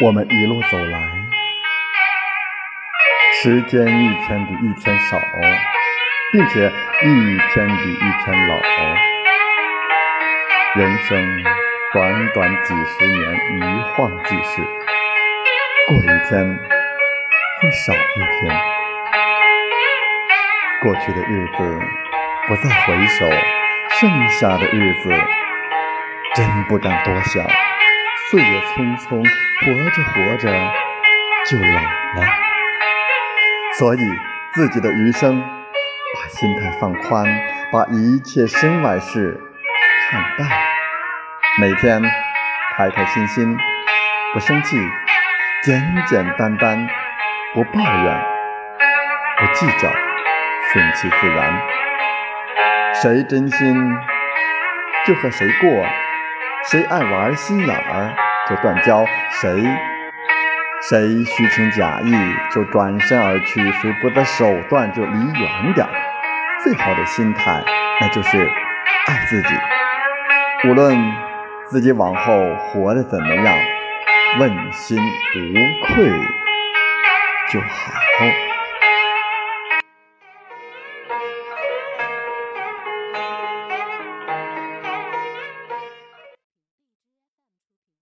我们一路走来时间一天比一天少并且一天比一天老人生短短几十年，一晃即逝，过一天会少一天。过去的日子不再回首，剩下的日子真不敢多想。岁月匆匆，活着活着就老了，所以自己的余生，把心态放宽，把一切身外事看淡，每天开开心心，不生气，简简单单，不抱怨，不计较，顺其自然，谁真心就和谁过。谁爱玩心眼儿就断交，谁谁虚情假意就转身而去，谁不择手段就离远点儿。最好的心态，那就是爱自己。无论自己往后活的怎么样问心无愧就好。